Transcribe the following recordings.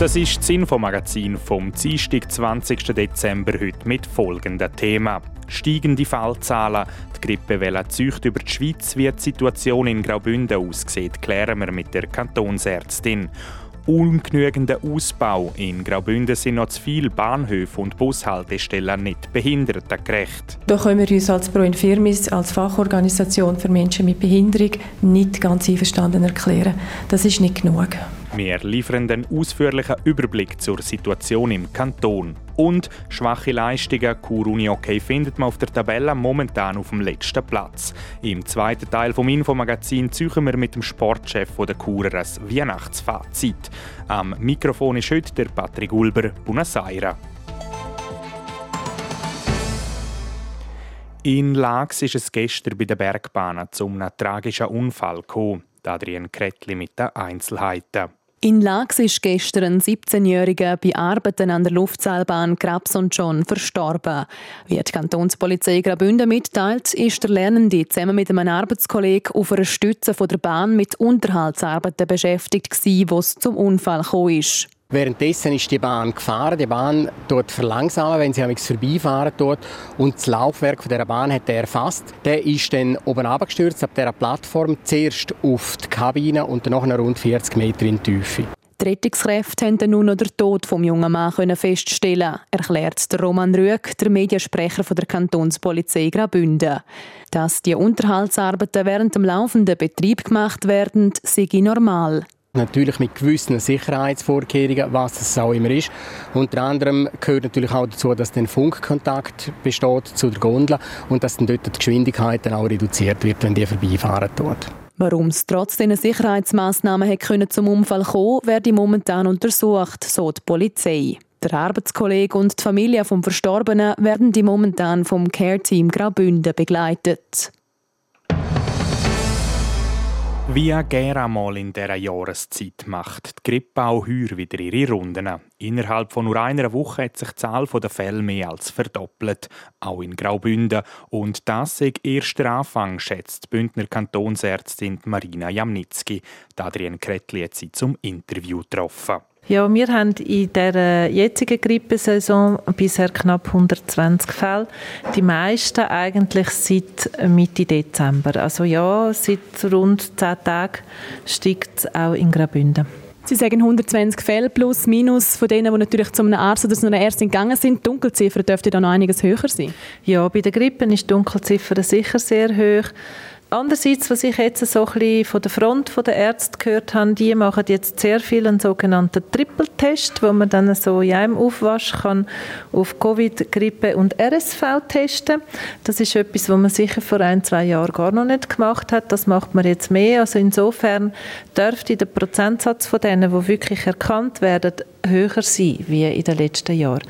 Das ist das Infomagazin vom Dienstag, 20. Dezember heute mit folgendem Thema. Steigende Fallzahlen, die Grippewelle zeugt über die Schweiz, wie die Situation in Graubünden aussieht, klären wir mit der Kantonsärztin ungenügender Ausbau. In Graubünden sind noch zu viele Bahnhöfe und Bushaltestellen nicht behindertengerecht. Da können wir uns als Pro Infirmis, als Fachorganisation für Menschen mit Behinderung, nicht ganz einverstanden erklären. Das ist nicht genug. Wir liefern einen ausführlichen Überblick zur Situation im Kanton. Und schwache Leistungen. Kur Uni OK findet man auf der Tabelle momentan auf dem letzten Platz. Im zweiten Teil vom Infomagazin suchen wir mit dem Sportchef der Kurer ein Weihnachtsfazit. Am Mikrofon ist heute der Patrick Ulber, Buenos Aires. In Lax ist es gestern bei den Bergbahnen zu einem tragischen Unfall gekommen. Adrian Kretli mit den Einzelheiten. In Lax ist gestern ein 17-Jähriger bei Arbeiten an der Luftseilbahn Krabs und John verstorben. Wie die Kantonspolizei Graubünden mitteilt, ist der Lernende zusammen mit einem Arbeitskollegen auf einer Stütze der Bahn mit Unterhaltsarbeiten beschäftigt gewesen, wo es zum Unfall gekommen ist. Währenddessen ist die Bahn gefahren. Die Bahn dort verlangsamen, wenn sie vorbeifahren dort. Und das Laufwerk der Bahn hat er erfasst. Der ist dann oben abgestürzt auf dieser Plattform. Zuerst auf die Kabine und dann noch rund 40 Meter in die Tiefe. Die Rettungskräfte konnten nun noch den Tod des jungen Mann feststellen, erklärt der Roman Rüegg, der Mediensprecher der Kantonspolizei Graubünden. Dass die Unterhaltsarbeiten während dem laufenden Betrieb gemacht werden, sei normal. Natürlich mit gewissen Sicherheitsvorkehrungen, was es auch immer ist. Unter anderem gehört natürlich auch dazu, dass dann Funkkontakt besteht zu der Gondel und dass dann dort die Geschwindigkeit dann auch reduziert wird, wenn die vorbeifahren dort. Warum es trotz dieser Sicherheitsmaßnahmen zum Unfall kommen werde momentan untersucht, so die Polizei. Der Arbeitskollege und die Familie vom Verstorbenen werden die momentan vom Care-Team Graubünden begleitet. Wie gerne mal in dieser Jahreszeit macht die Grippe auch heuer wieder ihre Runden. Innerhalb von nur einer Woche hat sich die Zahl der Fälle mehr als verdoppelt, auch in Graubünden. Und das ist erst der Anfang, schätzt die Bündner Kantonsärztin Marina Jamnitzki. Adrian Kretli hat sie zum Interview getroffen. Ja, wir haben in der jetzigen Grippesaison bisher knapp 120 Fälle. Die meisten eigentlich seit Mitte Dezember. Also ja, seit rund 10 Tagen steigt es auch in Graubünden. Sie sagen 120 Fälle plus minus von denen, die natürlich zu einem Arzt oder zu einer Ärztin gegangen sind. Die Dunkelziffer dürfte dann noch einiges höher sein. Ja, bei der Grippe ist die Dunkelziffer sicher sehr hoch. Andererseits, was ich jetzt so ein von der Front der Ärzte gehört habe, die machen jetzt sehr viel einen sogenannten Triple-Test, wo man dann so in einem Aufwasch kann auf Covid, Grippe und RSV testen. Das ist etwas, was man sicher vor ein, zwei Jahren gar noch nicht gemacht hat. Das macht man jetzt mehr. Also insofern dürfte der Prozentsatz von denen, die wirklich erkannt werden, höher sein wie in den letzten Jahren.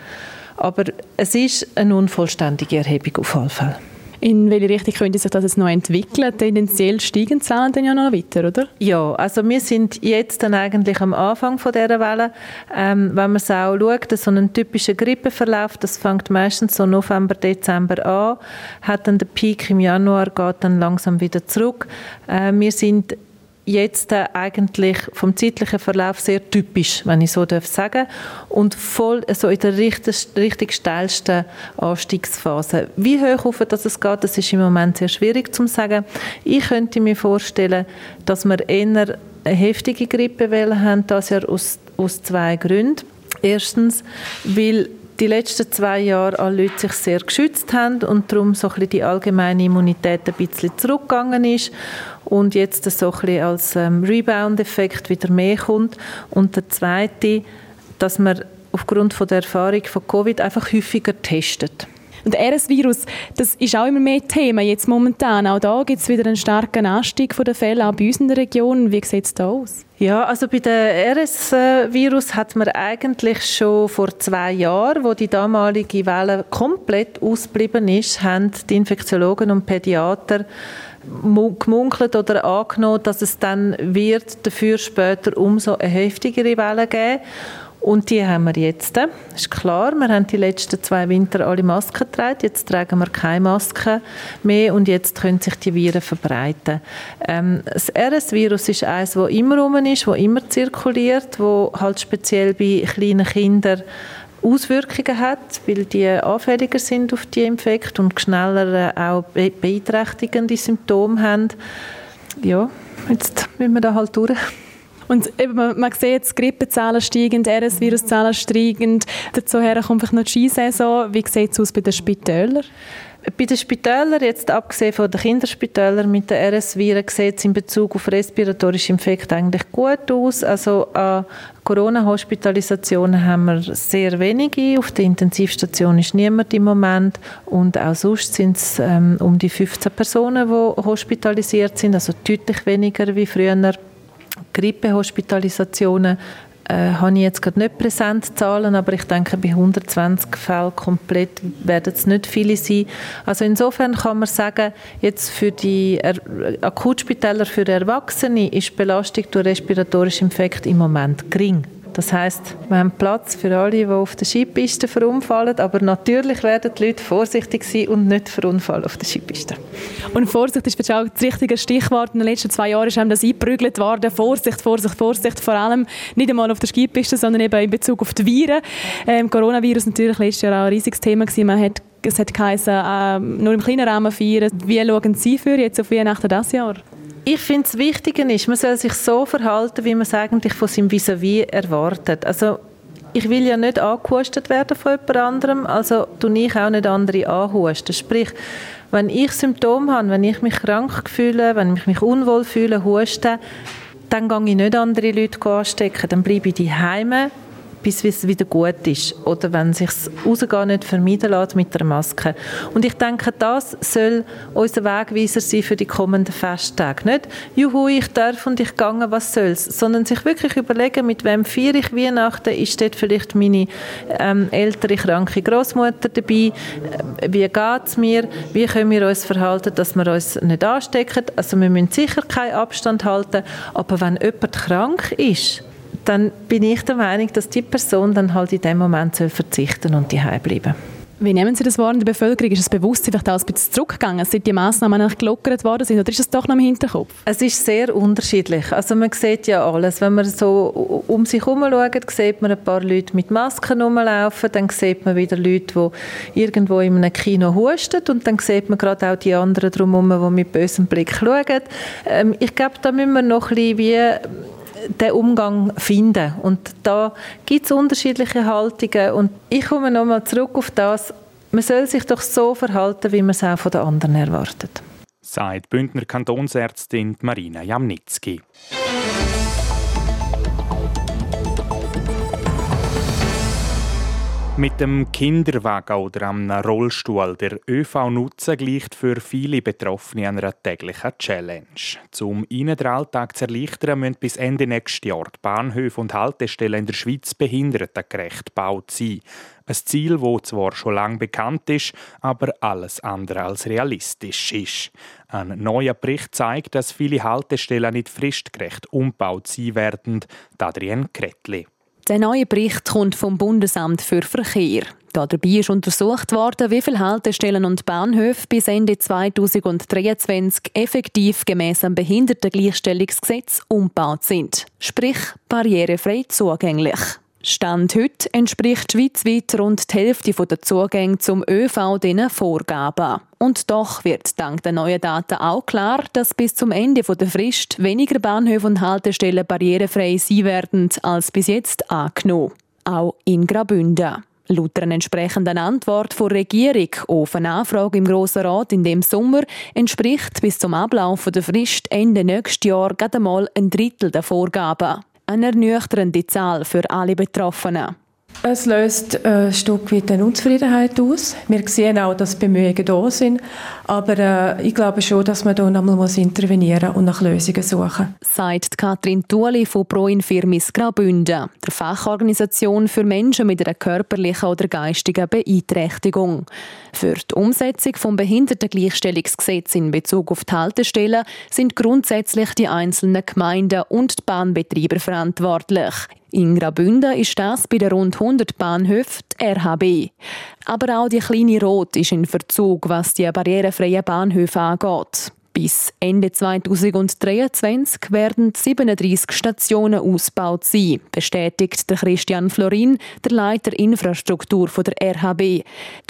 Aber es ist eine unvollständige Erhebung auf jeden Fall. In welche Richtung könnte sich das jetzt noch entwickeln? Tendenziell steigen die Zahlen dann ja noch weiter, oder? Ja, also wir sind jetzt dann eigentlich am Anfang von dieser Welle. Ähm, wenn man es auch schaut, so einen typischen Grippeverlauf, das fängt meistens so November, Dezember an, hat dann der Peak im Januar, geht dann langsam wieder zurück. Äh, wir sind jetzt äh, eigentlich vom zeitlichen Verlauf sehr typisch, wenn ich so darf sagen, und voll so in der richtig, richtig steilsten Anstiegsphase. Wie hoch auf das es geht, das ist im Moment sehr schwierig zu sagen. Ich könnte mir vorstellen, dass wir eher eine heftige Grippewelle haben, das Jahr aus, aus zwei Gründen. Erstens, weil die letzten zwei Jahre alle Leute sich sehr geschützt haben und darum so ein bisschen die allgemeine Immunität ein bisschen zurückgegangen ist und jetzt so ein bisschen als ähm, Rebound-Effekt wieder mehr kommt. Und der zweite, dass man aufgrund von der Erfahrung von Covid einfach häufiger testet. Und RS-Virus, das ist auch immer mehr Thema jetzt momentan. Auch da gibt es wieder einen starken Anstieg der Fälle, auch bei uns in der Region. Wie sieht es da aus? Ja, also bei dem RS-Virus hat man eigentlich schon vor zwei Jahren, wo die damalige Welle komplett ausgeblieben ist, haben die Infektiologen und Pädiater gemunkelt oder angenommen, dass es dann wird dafür später umso eine heftigere Welle geben und die haben wir jetzt. Das ist klar, wir haben die letzten zwei Winter alle Masken getragen. Jetzt tragen wir keine Masken mehr und jetzt können sich die Viren verbreiten. Ähm, das RS-Virus ist eines, das immer rum ist, das immer zirkuliert, wo halt speziell bei kleinen Kindern Auswirkungen hat, weil die anfälliger sind auf die Infekte und schneller auch beeinträchtigende Symptome haben. Ja, jetzt müssen wir da halt durch. Und eben, man, sieht jetzt Grippezahlen steigen, RS-Viruszahlen steigen. Dazu kommt vielleicht noch die Skisaison. Wie sieht es aus bei den Spitälern? Bei den Spitälern, jetzt abgesehen von den Kinderspitälern mit den RS-Viren, sieht es in Bezug auf respiratorische Infekte eigentlich gut aus. Also an Corona-Hospitalisationen haben wir sehr wenige. Auf der Intensivstation ist niemand im Moment. Und auch sonst sind es ähm, um die 15 Personen, die hospitalisiert sind, also deutlich weniger wie früher. Grippehospitalisationen äh, habe ich jetzt gerade nicht präsent Zahlen, aber ich denke, bei 120 Fällen komplett werden es nicht viele sein. Also insofern kann man sagen, jetzt für die er Akutspitäler für Erwachsene ist die Belastung durch respiratorische Infekte im Moment gering. Das heißt, wir haben Platz für alle, die auf der Skipiste verunfallen, aber natürlich werden die Leute vorsichtig sein und nicht verunfallen auf der Skipiste. Und Vorsicht ist auch das richtige Stichwort. In den letzten zwei Jahren ist das eingeprügelt worden. Vorsicht, Vorsicht, Vorsicht. Vor allem nicht einmal auf der Skipiste, sondern eben in Bezug auf die Viren. Ähm, Coronavirus natürlich letztes Jahr auch ein riesiges Thema gewesen. Man hat es hat geheißen, äh, nur im kleinen Rahmen feiern. Wie schauen Sie für jetzt auf Weihnachten dieses Jahr? Ich finde, das Wichtige ist, man soll sich so verhalten, wie man es eigentlich von seinem Vis-à-vis erwartet. Also, ich will ja nicht angehustet werden von jemand anderem, also tue ich auch nicht andere anhusten. Sprich, wenn ich Symptome habe, wenn ich mich krank fühle, wenn ich mich unwohl fühle, huste, dann gehe ich nicht andere Leute anstecken, dann bleibe ich daheim bis es wieder gut ist oder? Wenn sich rausgehen nicht vermeiden lässt mit der Maske. Und ich denke, das soll unser Wegweiser sein für die kommenden Festtage. Nicht, juhu, ich darf und ich gehe, was soll's, sondern sich wirklich überlegen, mit wem feiere ich Weihnachten, ist dort vielleicht meine ähm, ältere, kranke Großmutter dabei, äh, wie geht es mir, wie können wir uns verhalten, dass wir uns nicht anstecken, also wir müssen sicher keinen Abstand halten, aber wenn jemand krank ist, dann bin ich der Meinung, dass die Person dann halt in dem Moment soll verzichten und die bleiben wie nehmen Sie das wahr in der Bevölkerung? Ist das Bewusstsein vielleicht auch ein bisschen zurückgegangen, seit die Massnahmen eigentlich gelockert worden sind? Oder ist das doch noch im Hinterkopf? Es ist sehr unterschiedlich. Also man sieht ja alles. Wenn man so um sich herum schaut, sieht man ein paar Leute mit Masken rumlaufen, dann sieht man wieder Leute, die irgendwo in einem Kino husten und dann sieht man gerade auch die anderen drumherum, die mit bösem Blick schauen. Ähm, ich glaube, da müssen wir noch ein bisschen wie den Umgang finden. Und da gibt es unterschiedliche Haltungen. Und ich komme nochmal zurück auf das, man soll sich doch so verhalten, wie man es auch von den anderen erwartet. Sagt Bündner Kantonsärztin Marina Jamnitzki. Mit dem Kinderwagen oder einem Rollstuhl der ÖV nutzen gleicht für viele Betroffene einer täglichen Challenge. Um ihnen den Alltag zu erleichtern, müssen bis Ende nächstes Jahr die Bahnhöfe und Haltestellen in der Schweiz behindertengerecht gebaut sein. Ein Ziel, das zwar schon lange bekannt ist, aber alles andere als realistisch ist. Ein neuer Bericht zeigt, dass viele Haltestellen nicht fristgerecht umgebaut sein werden. Adrian Kretli. Der neue Bericht kommt vom Bundesamt für Verkehr. Dabei ist untersucht worden, wie viele Haltestellen und Bahnhöfe bis Ende 2023 effektiv gemäß dem Behindertengleichstellungsgesetz umgebaut sind. Sprich, barrierefrei zugänglich. Stand heute entspricht schweizweit rund die Hälfte der Zugänge zum ÖV diesen Vorgaben. Und doch wird dank der neuen Daten auch klar, dass bis zum Ende der Frist weniger Bahnhöfe und Haltestellen barrierefrei sein werden als bis jetzt angenommen. Auch in Graubünden. Laut einer entsprechenden Antwort der Regierung auf eine Anfrage im Grossen Rat in dem Sommer entspricht bis zum Ablauf der Frist Ende nächstes Jahr gerade einmal ein Drittel der Vorgaben. Eine ernüchternde Zahl für alle Betroffenen. Es löst äh, ein Stück weit eine Unzufriedenheit aus. Wir sehen auch, dass Bemühungen da sind. Aber äh, ich glaube schon, dass man da nochmal muss intervenieren und nach Lösungen suchen Sagt Katrin Tuoli von Pro Infirmis Graubünden, der Fachorganisation für Menschen mit einer körperlichen oder geistigen Beeinträchtigung. Für die Umsetzung des Behindertengleichstellungsgesetzes in Bezug auf die Haltestellen sind grundsätzlich die einzelnen Gemeinden und die Bahnbetreiber verantwortlich. In Graubünden ist das bei den rund 100 Bahnhöfen die RHB. Aber auch die kleine Rot ist in Verzug, was die barrierefreien Bahnhöfe angeht. Bis Ende 2023 werden 37 Stationen ausgebaut sein, bestätigt der Christian Florin, der Leiter Infrastruktur der RHB. Die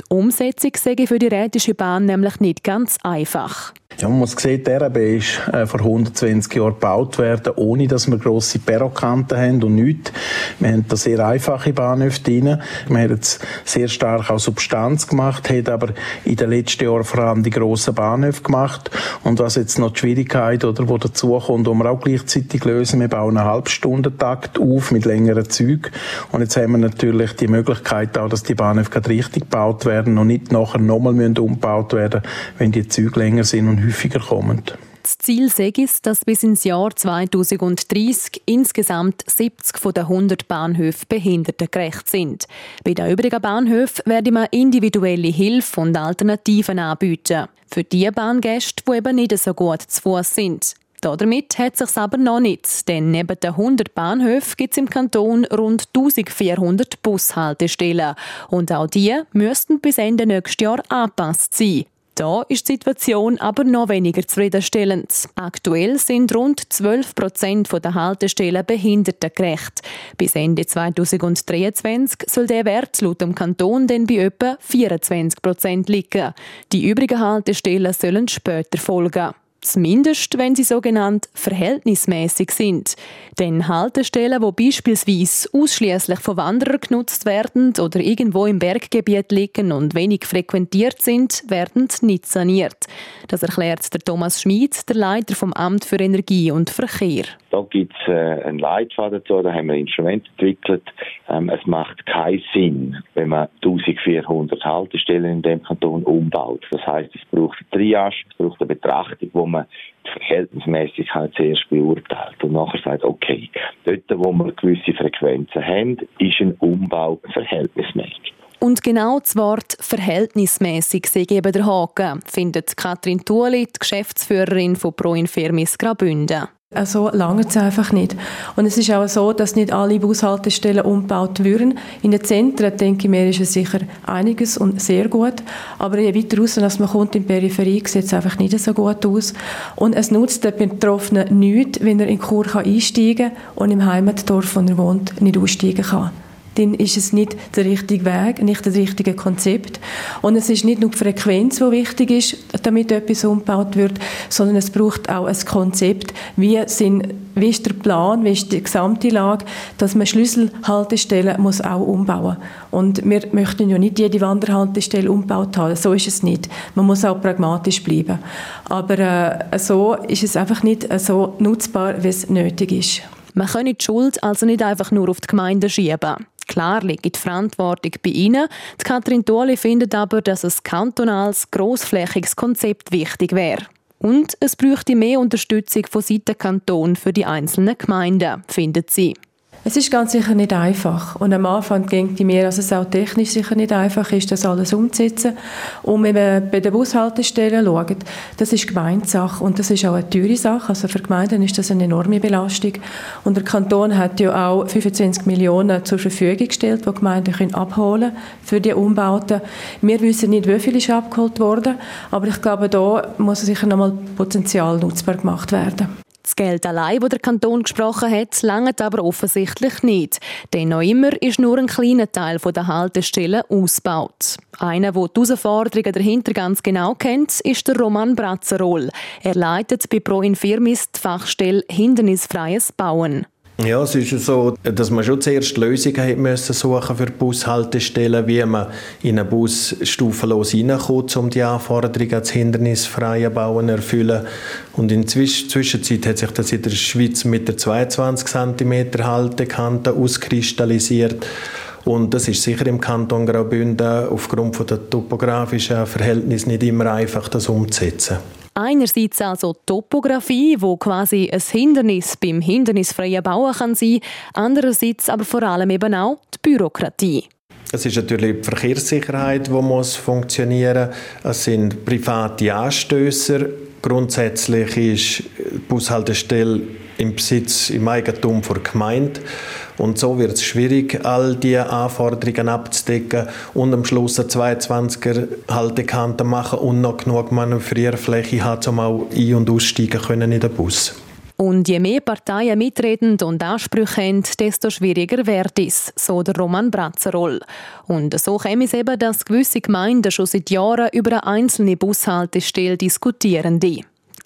Umsetzung sei für die Rätische Bahn nämlich nicht ganz einfach. Ja, man muss sehen, die RB ist äh, vor 120 Jahren gebaut worden, ohne dass wir grosse Perrokanten haben und nichts. Wir haben da sehr einfache Bahnhöfe drin. Wir haben jetzt sehr stark auch Substanz gemacht, haben aber in den letzten Jahren vor allem die grossen Bahnhöfe gemacht. Und was jetzt noch die Schwierigkeit, oder, wo dazukommt, wo wir auch gleichzeitig lösen, wir bauen einen Halbstundentakt auf mit längeren Zügen. Und jetzt haben wir natürlich die Möglichkeit auch, dass die Bahnhöfe gerade richtig gebaut werden und nicht nachher nochmal umgebaut werden, wenn die Züge länger sind und häufiger kommen. Das Ziel es, dass bis ins Jahr 2030 insgesamt 70 von den 100 Bahnhöfen behindertengerecht sind. Bei den übrigen Bahnhöfen werde man individuelle Hilfe und Alternativen anbieten. Für die Bahngäste, die eben nicht so gut zu Fuß sind. Damit hat es sich aber noch nicht, denn neben den 100 Bahnhöfen gibt es im Kanton rund 1400 Bushaltestellen. Und auch die müssten bis Ende nächstes Jahr angepasst sein. Da ist die Situation aber noch weniger zufriedenstellend. Aktuell sind rund 12 Prozent der Haltestellen behindertengerecht. Bis Ende 2023 soll der Wert laut dem Kanton dann bei etwa 24 Prozent liegen. Die übrigen Haltestellen sollen später folgen. Zumindest, wenn sie sogenannt verhältnismäßig sind. Denn Haltestellen, die beispielsweise ausschließlich von Wanderern genutzt werden oder irgendwo im Berggebiet liegen und wenig frequentiert sind, werden nicht saniert. Das erklärt der Thomas Schmid, der Leiter vom Amt für Energie und Verkehr. Da gibt es äh, einen Leitfaden dazu, da haben wir Instrumente entwickelt. Ähm, es macht keinen Sinn, wenn man 1400 Haltestellen in dem Kanton umbaut. Das heißt, es braucht eine Triage, es braucht eine Betrachtung, wo man die Verhältnismäßigkeit zuerst beurteilt und nachher sagt, okay, dort, wo wir gewisse Frequenzen haben, ist ein Umbau verhältnismäßig. Und genau das Wort verhältnismäßig sei eben der Haken, findet Katrin Thuoli, die Geschäftsführerin von Pro Infirmis Graubünden. So lange es einfach nicht. Und es ist auch so, dass nicht alle Bushaltestellen umgebaut würden. In den Zentren, denke ich mir, ist es sicher einiges und sehr gut. Aber je weiter raus, als man kommt in die Peripherie, sieht es einfach nicht so gut aus. Und es nutzt den Betroffenen nichts, wenn er in Chur einsteigen kann und im Heimatdorf, wo er wohnt, nicht aussteigen kann dann ist es nicht der richtige Weg, nicht das richtige Konzept. Und es ist nicht nur die Frequenz, die wichtig ist, damit etwas umgebaut wird, sondern es braucht auch ein Konzept, wie, sind, wie ist der Plan, wie ist die gesamte Lage, dass man Schlüsselhaltestellen muss auch umbauen Und wir möchten ja nicht jede Wanderhaltestelle umgebaut haben, so ist es nicht. Man muss auch pragmatisch bleiben. Aber äh, so ist es einfach nicht so nutzbar, wie es nötig ist. Man kann die Schuld also nicht einfach nur auf die Gemeinde schieben. Klar liegt die Verantwortung bei Ihnen. Die Katrin Thuoli findet aber, dass ein kantonales, grossflächiges Konzept wichtig wäre. Und es bräuchte mehr Unterstützung von Seiten Kanton für die einzelnen Gemeinden, findet sie. Es ist ganz sicher nicht einfach. Und am Anfang ich mir, dass es auch technisch sicher nicht einfach ist, das alles umzusetzen. Und wenn man bei den Bushaltestellen schaut, das ist Gemeinsache und das ist auch eine teure Sache. Also für Gemeinden ist das eine enorme Belastung. Und der Kanton hat ja auch 25 Millionen zur Verfügung gestellt, die Gemeinden können abholen für die Umbauten. Wir wissen nicht, wie viel ist abgeholt worden, aber ich glaube, da muss sicher nochmal Potenzial nutzbar gemacht werden. Das Geld allein, das der Kanton gesprochen hat, langt aber offensichtlich nicht. Denn noch immer ist nur ein kleiner Teil der Haltestellen ausgebaut. Einer, der die Herausforderungen dahinter ganz genau kennt, ist der Roman Bratzerol. Er leitet bei Pro Infirmis die Fachstelle Hindernisfreies Bauen. Ja, es ist so, dass man schon zuerst Lösungen hat müssen suchen für Bushaltestellen, wie man in einen Bus stufenlos reinkommt, um die Anforderungen als hindernisfreie Bauen zu erfüllen. Und in der Zwischenzeit hat sich das in der Schweiz mit der 22 cm Haltekante auskristallisiert. Und das ist sicher im Kanton Graubünden aufgrund der topografischen Verhältnisse nicht immer einfach, das umzusetzen. Einerseits also Topografie, wo quasi ein Hindernis beim hindernisfreien Bauen kann sein, andererseits aber vor allem eben auch die Bürokratie. Es ist natürlich die Verkehrssicherheit, die muss funktionieren. Es sind private Anstößer. Grundsätzlich ist die Bushaltestelle im Besitz, im Eigentum der Gemeinde. Und so wird es schwierig, all diese Anforderungen abzudecken und am Schluss eine 22er Haltekante machen und noch genug Manövrierfläche haben, um auch ein- und aussteigen können in den Bus. Und je mehr Parteien mitreden und Ansprüche haben, desto schwieriger wird es, so der Roman Bratzeroll. Und so käme es eben, dass gewisse Gemeinden schon seit Jahren über eine einzelne Bushaltestelle diskutieren. Die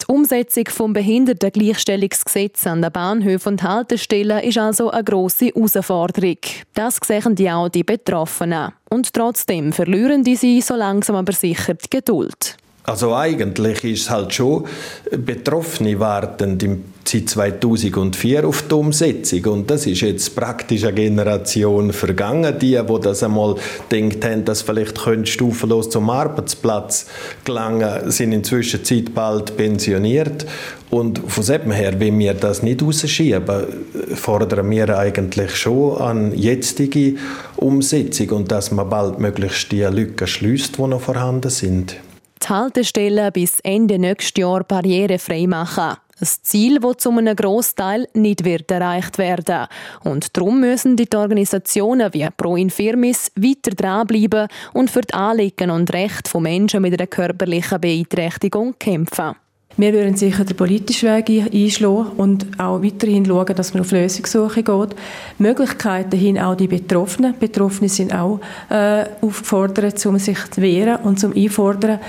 Umsetzung vom Behindertengleichstellungsgesetz an den Bahnhöfen und Haltestellen ist also eine grosse Herausforderung. Das sehen die auch die Betroffenen. Und trotzdem verlieren die sie so langsam aber sicher die Geduld. Also eigentlich ist halt schon, Betroffene warten seit 2004 auf die Umsetzung. Und das ist jetzt praktisch eine Generation vergangen. Die, die das einmal denkt haben, dass vielleicht stufenlos zum Arbeitsplatz gelangen, sind inzwischen Zeit bald pensioniert. Und von dem her, wenn wir das nicht rausschieben, fordern wir eigentlich schon an jetzige Umsetzung und dass man bald möglichst die Lücken schließt, die noch vorhanden sind die Haltestellen bis Ende nächstes Jahr barrierefrei machen. Ein Ziel, das zu einem Großteil nicht wird erreicht werden. Und darum müssen die Organisationen wie Pro Infirmis weiter dranbleiben und für die Anliegen und Rechte von Menschen mit einer körperlichen Beeinträchtigung kämpfen. Wir würden sicher den politischen Weg einschlagen und auch weiterhin schauen, dass man auf Lösungssuche geht. Möglichkeiten hin auch die Betroffenen. Betroffene sind auch äh, aufgefordert, um sich zu wehren und zum Einfordern.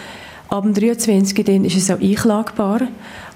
Ab dem 23. Dann ist es auch einklagbar.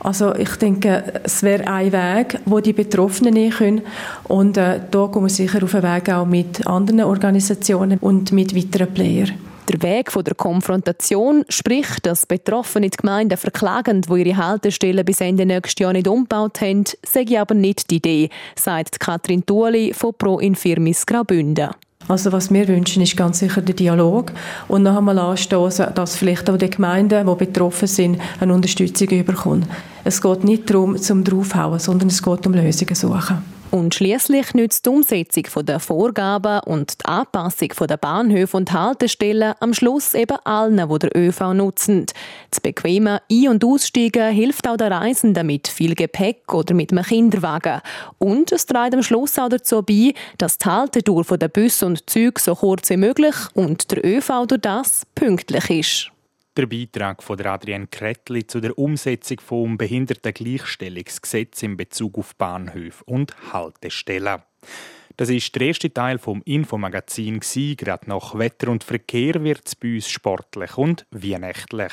Also ich denke, es wäre ein Weg, wo die Betroffenen nehmen können. Und äh, da gehen wir sicher auf einen Weg auch mit anderen Organisationen und mit weiteren Playern. Der Weg von der Konfrontation, sprich, dass betroffene Gemeinden verklagen, wo ihre Haltestellen bis Ende nächstes Jahr nicht umgebaut haben, sage aber nicht die Idee, sagt Katrin Tuoli von Pro Infirmis Graubünden. Also was wir wünschen, ist ganz sicher der Dialog und noch einmal anstoßen, dass vielleicht auch die Gemeinden, die betroffen sind, eine Unterstützung bekommen. Es geht nicht darum, zum draufhauen, sondern es geht um Lösungen suchen. Und schließlich nützt die Umsetzung der Vorgaben und die Anpassung der Bahnhöfe und Haltestellen am Schluss eben allen, die der ÖV nutzen. Das bequeme Ein- und Aussteigen hilft auch den Reisenden mit viel Gepäck oder mit einem Kinderwagen. Und es trägt am Schluss auch dazu bei, dass die Haltetour der Busse und Züge so kurz wie möglich und der ÖV durch das pünktlich ist. Der Beitrag von Adrienne Kretli zu der Umsetzung vom Behindertengleichstellungsgesetz in Bezug auf Bahnhöfe und Haltestellen. Das ist der erste Teil vom Infomagazin. Gerade nach Wetter und Verkehr wird es bei uns sportlich und weihnachtlich.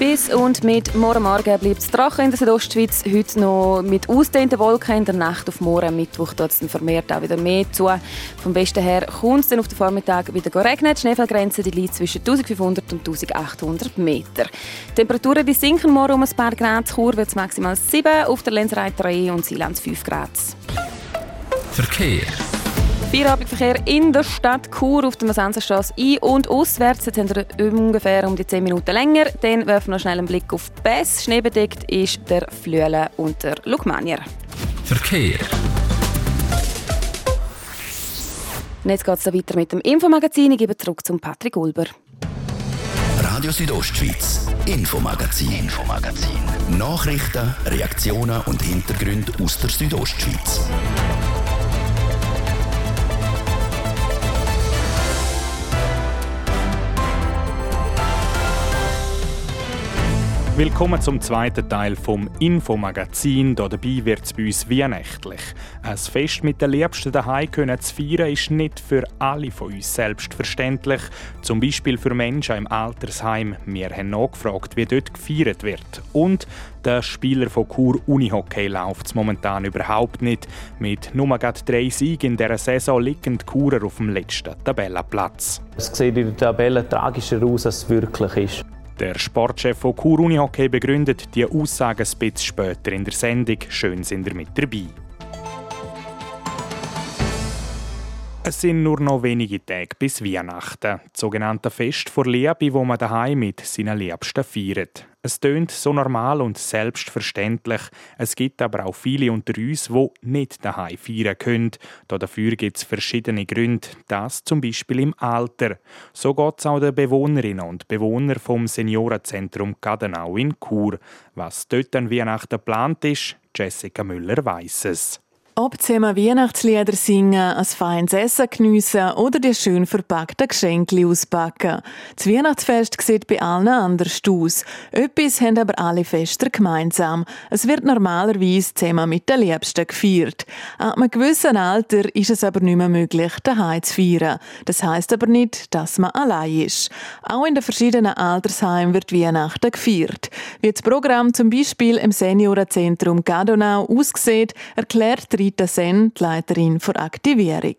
Bis und mit morgen Morgen bleibt es trocken in der Südostschweiz. Heute noch mit ausdehnten Wolken in der Nacht auf morgen Mittwoch dort es vermehrt auch wieder mehr zu. Vom Westen her kommt es dann auf den Vormittag wieder regnen. Die Schneefallgrenze die liegt zwischen 1500 und 1800 Meter. Die Temperaturen die sinken morgen um ein paar Grad. Chur wird es maximal 7, auf der Lenzerei 3 und Seeland 5 Grad. Verkehr. Feierabendverkehr in der Stadt Chur auf der Masanserstraße ein- und auswärts. Jetzt haben wir ungefähr um die 10 Minuten länger. Dann werfen wir noch schnell einen Blick auf Bess. Schneebedeckt ist der Flüele und der Lukmanier. Verkehr. Und jetzt geht es weiter mit dem Infomagazin. Ich gebe zurück zum Patrick Ulber. Radio Südostschweiz, Infomagazin, Infomagazin. Nachrichten, Reaktionen und Hintergründe aus der Südostschweiz. Willkommen zum zweiten Teil vom Infomagazin. Hier dabei wird es bei uns weihnachtlich. Ein Fest mit den Liebsten daheim können zu feiern ist nicht für alle von uns selbstverständlich. Zum Beispiel für Menschen im Altersheim. Wir haben nachgefragt, wie dort gefeiert wird. Und der Spieler von Chur Unihockey läuft es momentan überhaupt nicht. Mit nur drei Siegen in dieser Saison liegen die Churer auf dem letzten Tabellenplatz. Es sieht in der Tabelle tragischer aus, als es wirklich ist. Der Sportchef von Chur Unihockey begründet die Aussagen ein bisschen später in der Sendung. Schön sind ihr mit dabei. Es sind nur noch wenige Tage bis Weihnachten, das sogenannte Fest vor Liebe, wo man daheim mit seinen Liebsten feiert. Es tönt so normal und selbstverständlich. Es gibt aber auch viele unter uns, die nicht daheim feiern können. Dafür gibt es verschiedene Gründe. Das zum Beispiel im Alter. So geht es auch den Bewohnerinnen und Bewohnern vom Seniorenzentrum Gadenau in Chur. Was dort an Weihnachten geplant ist, Jessica Müller weiss es. Ob zusammen Weihnachtslieder singen, ein feines Essen geniessen oder die schön verpackten Geschenke auspacken. Das Weihnachtsfest sieht bei allen anders aus. Etwas haben aber alle Fester gemeinsam. Es wird normalerweise zusammen mit den Liebsten gefeiert. Ab einem gewissen Alter ist es aber nicht mehr möglich, daheim zu feiern. Das heisst aber nicht, dass man allein ist. Auch in den verschiedenen Altersheimen wird Weihnachten gefeiert. Wie das Programm zum Beispiel im Seniorenzentrum Gadonau aussieht, erklärt Rita Sen, die Leiterin der Aktivierung.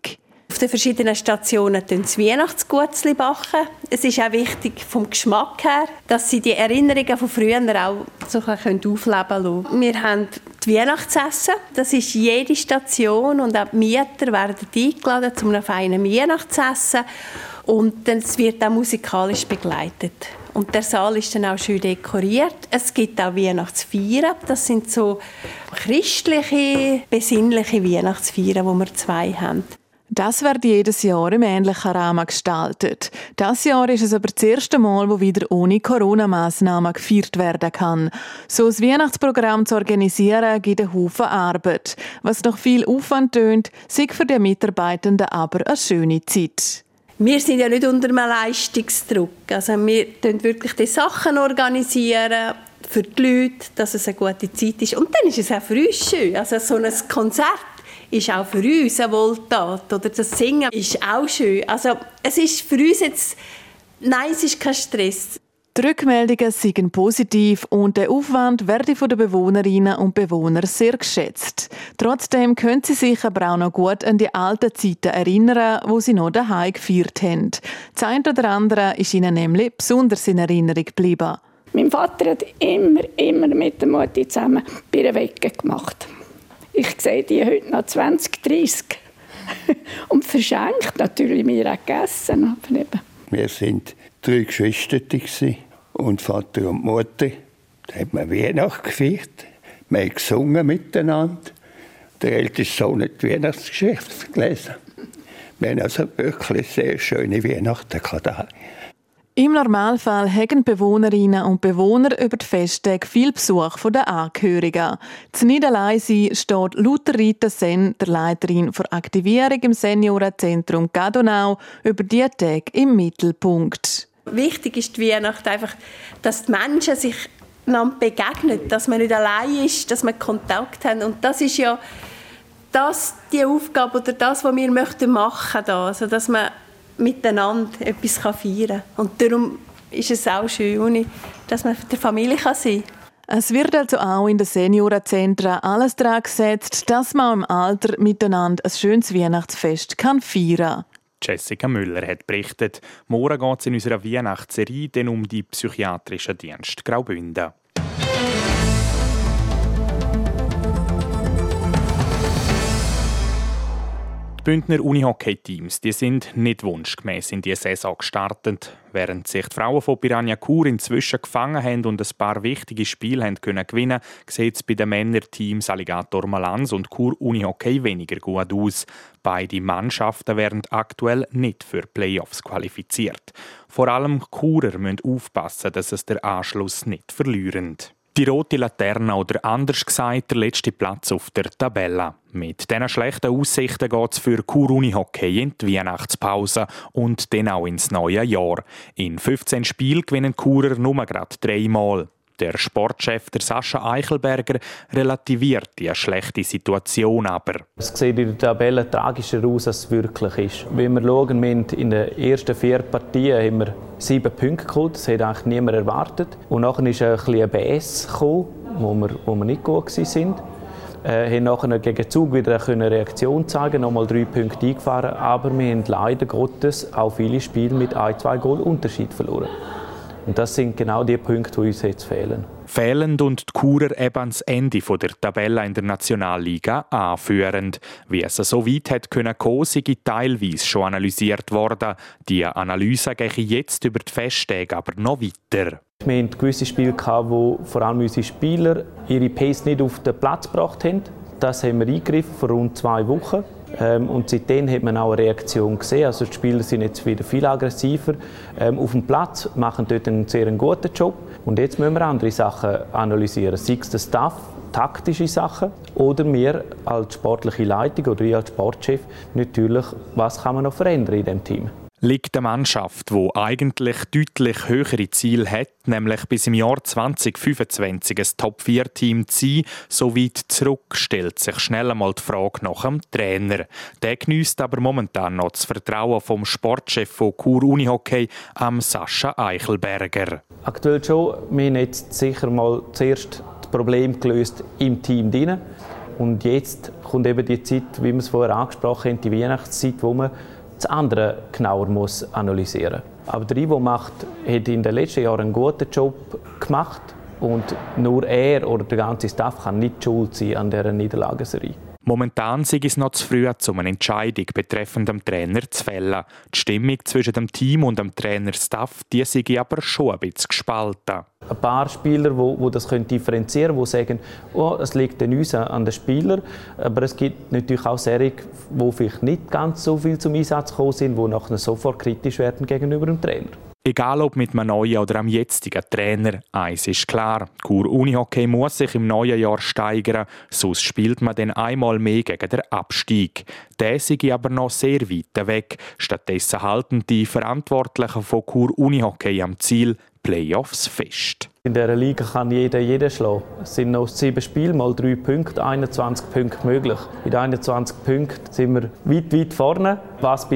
Auf den verschiedenen Stationen backen sie Weihnachtsgutzli backen. Es ist auch wichtig vom Geschmack her, dass sie die Erinnerungen von früher auch so aufleben können. Wir haben die Weihnachtsessen. Das ist jede Station und auch die Mieter werden eingeladen zu einem feinen Weihnachtsessen. Und dann wird auch musikalisch begleitet. Und der Saal ist dann auch schön dekoriert. Es gibt auch Weihnachtsfeiern. Das sind so christliche, besinnliche Weihnachtsfeiern, wo wir zwei haben. Das wird jedes Jahr im ähnlichen Rahmen gestaltet. Das Jahr ist es aber das erste Mal, wo wieder ohne Corona-Massnahmen gefeiert werden kann. So ein Weihnachtsprogramm zu organisieren, gibt einen Haufen Arbeit. Was noch viel Aufwand tönt, sei für die Mitarbeitenden aber eine schöne Zeit. Wir sind ja nicht unter einem Leistungsdruck. Also wir organisieren wirklich die Sachen organisieren für die Leute, dass es eine gute Zeit ist. Und dann ist es auch für uns schön. Also so ein Konzert ist auch für uns eine Wohltat. Oder das Singen ist auch schön. Also es ist für uns jetzt, nein, es ist kein Stress. Die Rückmeldungen sind positiv und der Aufwand werde von den Bewohnerinnen und Bewohnern sehr geschätzt. Trotzdem können sie sich aber auch noch gut an die alten Zeiten erinnern, wo sie noch daheim gefeiert haben. Das eine oder andere ist ihnen nämlich besonders in Erinnerung geblieben. Mein Vater hat immer, immer mit der Mutti zusammen Birrenwecke gemacht. Ich sehe die heute noch 20, 30. und verschenkt natürlich mir auch gegessen. Wir sind drei Geschwister und Vater und Mutter. Da hat man Weihnachten gefeiert. Wir haben gesungen miteinander. Der älteste Sohn hat Weihnachtsgeschichte gelesen. Wir haben also wirklich sehr schöne Weihnachten gehabt. Im Normalfall haben Bewohnerinnen und Bewohner über die Festtage viel Besuch von den Angehörigen. Zu sein steht Luther Rita Sen, der Leiterin für Aktivierung im Seniorenzentrum Gadonau, über die Tage im Mittelpunkt. Wichtig ist die Weihnacht einfach, dass die Menschen sich begegnen, dass man nicht allein ist, dass man Kontakt haben. Und das ist ja das, die Aufgabe oder das, was wir möchten machen da, also dass man miteinander etwas feiern kann. Und darum ist es auch schön, dass man der Familie sein kann. Es wird also auch in den Seniorenzentren alles daran gesetzt, dass man im Alter miteinander ein schönes Weihnachtsfest kann feiern kann. Jessica Müller hat berichtet. Morgen geht es in unserer Weihnachtsserie um die psychiatrischen Dienst Graubünden. Die Bündner Unihockey-Teams sind nicht wunschgemäß in die Saison gestartet. Während sich die Frauen von Piranha Chur inzwischen gefangen haben und ein paar wichtige Spiele haben können gewinnen sieht es bei den Männerteams Alligator Malanz und Chur Unihockey weniger gut aus. Beide Mannschaften werden aktuell nicht für Playoffs qualifiziert. Vor allem Churer müssen aufpassen, dass es der Anschluss nicht verlieren. Die rote Laterne oder anders gesagt der letzte Platz auf der Tabelle. Mit diesen schlechten Aussichten geht es für Kuruni Hockey in die Weihnachtspause und dann auch ins neue Jahr. In 15 Spielen gewinnen Kurer nur gerade dreimal. Der Sportchef der Sascha Eichelberger relativiert die schlechte Situation aber. Es sieht in der Tabelle tragischer aus, als es wirklich ist. Wenn wir schauen, wir in den ersten vier Partien haben wir sieben Punkte geholt. Das hat eigentlich niemand erwartet. Und nachher ist ein bisschen ein BS gekommen, wo wir, wo wir nicht gut waren. Äh, haben nachher gegen Zug wieder eine Reaktion zeigen, nochmal drei Punkte eingefahren, aber wir haben leider Gottes auch viele Spiele mit ein, zwei Goal Unterschied verloren. Und das sind genau die Punkte, die uns jetzt fehlen. Fehlend und die Churer eben ans Ende der Tabelle in der Nationalliga anführend. Wie es so weit hat können kommen, sei teilweise schon analysiert worden. Die Analyse gehe jetzt über die Festtage aber noch weiter. Wir hatten gewisse Spiele, wo vor allem unsere Spieler ihre Pace nicht auf den Platz gebracht haben. Das haben wir eingegriffen vor rund zwei Wochen. Ähm, und seitdem hat man auch eine Reaktion gesehen. Also die Spieler sind jetzt wieder viel aggressiver ähm, auf dem Platz, machen dort einen sehr guten Job. Und jetzt müssen wir andere Sachen analysieren, sei es der Staff, taktische Sachen oder wir als sportliche Leitung oder ich als Sportchef natürlich, was kann man noch verändern in dem Team liegt eine Mannschaft, die eigentlich deutlich höhere Ziele hat, nämlich bis im Jahr 2025 ein Top-4-Team zu sein, so weit zurück, stellt sich schnell einmal die Frage nach dem Trainer. Der genießt aber momentan noch das Vertrauen vom Sportchef von Chur Unihockey, am Sascha Eichelberger. Aktuell schon. Wir haben jetzt sicher mal zuerst das Problem gelöst im Team drin. Und jetzt kommt eben die Zeit, wie wir es vorher angesprochen haben, die Weihnachtszeit, wo man das andere genauer muss analysieren muss. Aber der Ivo macht, hat in den letzten Jahren einen guten Job gemacht und nur er oder der ganze Staff kann nicht schuld sein an dieser Niederlagenserie. Momentan sei es noch zu früh, um eine Entscheidung betreffend dem Trainer zu fällen. Die Stimmung zwischen dem Team und dem Trainerstaff die sei aber schon ein bisschen gespalten. Ein paar Spieler, die, das differenzieren können, die sagen, oh, es liegt an uns, an den Spielern. Aber es gibt natürlich auch Serien, die vielleicht nicht ganz so viel zum Einsatz gekommen sind, die nachher sofort kritisch werden gegenüber dem Trainer. Egal ob mit einem neuen oder einem jetzigen Trainer, eins ist klar, Kur Unihockey muss sich im neuen Jahr steigern, sonst spielt man dann einmal mehr gegen den Abstieg. Der sei aber noch sehr weit weg. Stattdessen halten die Verantwortlichen von Kur Unihockey am Ziel, Playoffs fest. In dieser Liga kann jeder jeden schlagen. Es sind noch sieben Spiele, mal drei Punkte, 21 Punkte möglich. Mit 21 Punkten sind wir weit, weit vorne. Was,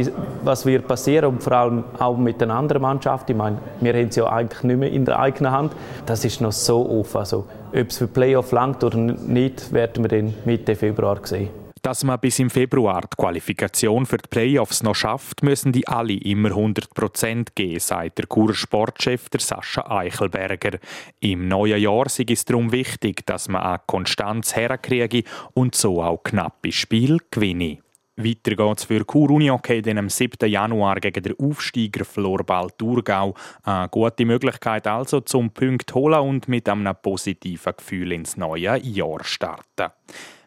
was wird passieren und vor allem auch mit den anderen Mannschaften, ich meine, wir haben es ja eigentlich nicht mehr in der eigenen Hand, das ist noch so offen. Also, ob es für Playoff langt oder nicht, werden wir dann Mitte Februar sehen. Dass man bis im Februar die Qualifikation für die Playoffs noch schafft, müssen die alle immer 100% geben, sagt der Churer Sportchef der Sascha Eichelberger. Im neuen Jahr ist es darum wichtig, dass man eine Konstanz herkriege und so auch knappe Spiel gewinne. Weiter geht es für Chur Unihockey am 7. Januar gegen den Aufsteiger Florball Thurgau. Eine gute Möglichkeit also zum Punkt holen und mit einem positiven Gefühl ins neue Jahr starten.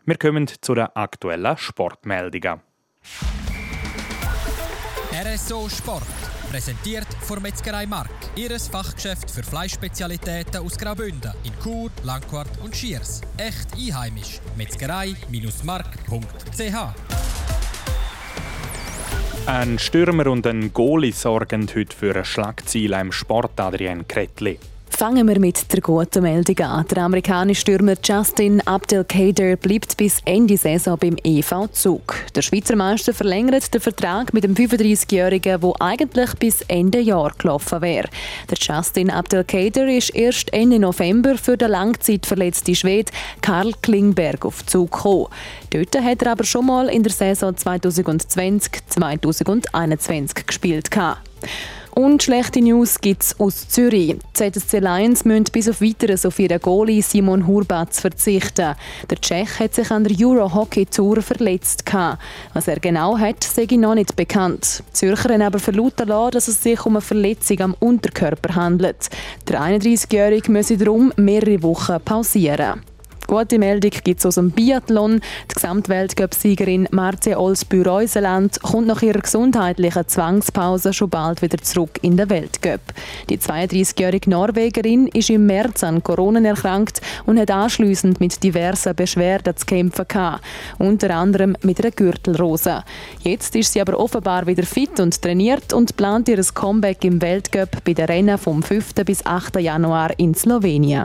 Wir kommen zu den aktuellen Sportmeldungen. RSO Sport. Präsentiert von Metzgerei Mark. Ihres Fachgeschäft für Fleischspezialitäten aus Graubünden in Chur, Langquart und Schiers. Echt einheimisch. Metzgerei-mark.ch ein Stürmer und ein Goalie sorgen heute für ein Schlagziel im Sport Adrian Kretli. Fangen wir mit der guten Meldung an. Der amerikanische Stürmer Justin Abdelkader bleibt bis Ende Saison beim EV Zug. Der Schweizer Meister verlängert den Vertrag mit dem 35-Jährigen, der eigentlich bis Ende Jahr gelaufen wäre. Der Justin Abdelkader ist erst Ende November für den langzeitverletzten Schwed Karl Klingberg auf Zug gekommen. Dort hat er aber schon mal in der Saison 2020-2021 gespielt. Und schlechte News gibt es aus Zürich. Die ZSC Lions müssen bis auf weiteres auf ihren Goalie Simon Hurbatz verzichten. Der Tschech hat sich an der Euro Hockey Tour verletzt. Was er genau hat, sei noch nicht bekannt. Die Zürcher haben aber verlauten lassen, dass es sich um eine Verletzung am Unterkörper handelt. Der 31-Jährige müsse darum mehrere Wochen pausieren. Gute Meldung gibt es aus dem Biathlon. Die Gesamtweltcup-Siegerin Marcia Olsbü-Reuseland kommt nach ihrer gesundheitlichen Zwangspause schon bald wieder zurück in den Weltcup. Die 32-jährige Norwegerin ist im März an Corona erkrankt und hat anschließend mit diversen Beschwerden zu kämpfen gehabt, unter anderem mit einer Gürtelrose. Jetzt ist sie aber offenbar wieder fit und trainiert und plant ihr Comeback im Weltcup bei den Rennen vom 5. bis 8. Januar in Slowenien.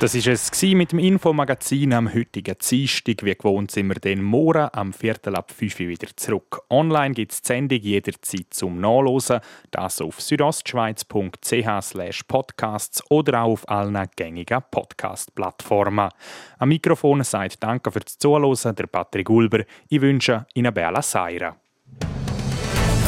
das war es mit dem Infomagazin am heutigen Dienstag. Wie gewohnt sind wir dann morgen am Viertel ab 5 Uhr wieder zurück. Online gibt es die Sendung jederzeit zum Nachlesen. Das auf südostschweiz.ch podcasts oder auch auf allen gängigen Podcast-Plattformen. Am Mikrofon sagt Danke fürs Zuhören, der Patrick Ulber. Ich wünsche Ihnen Bella Seira.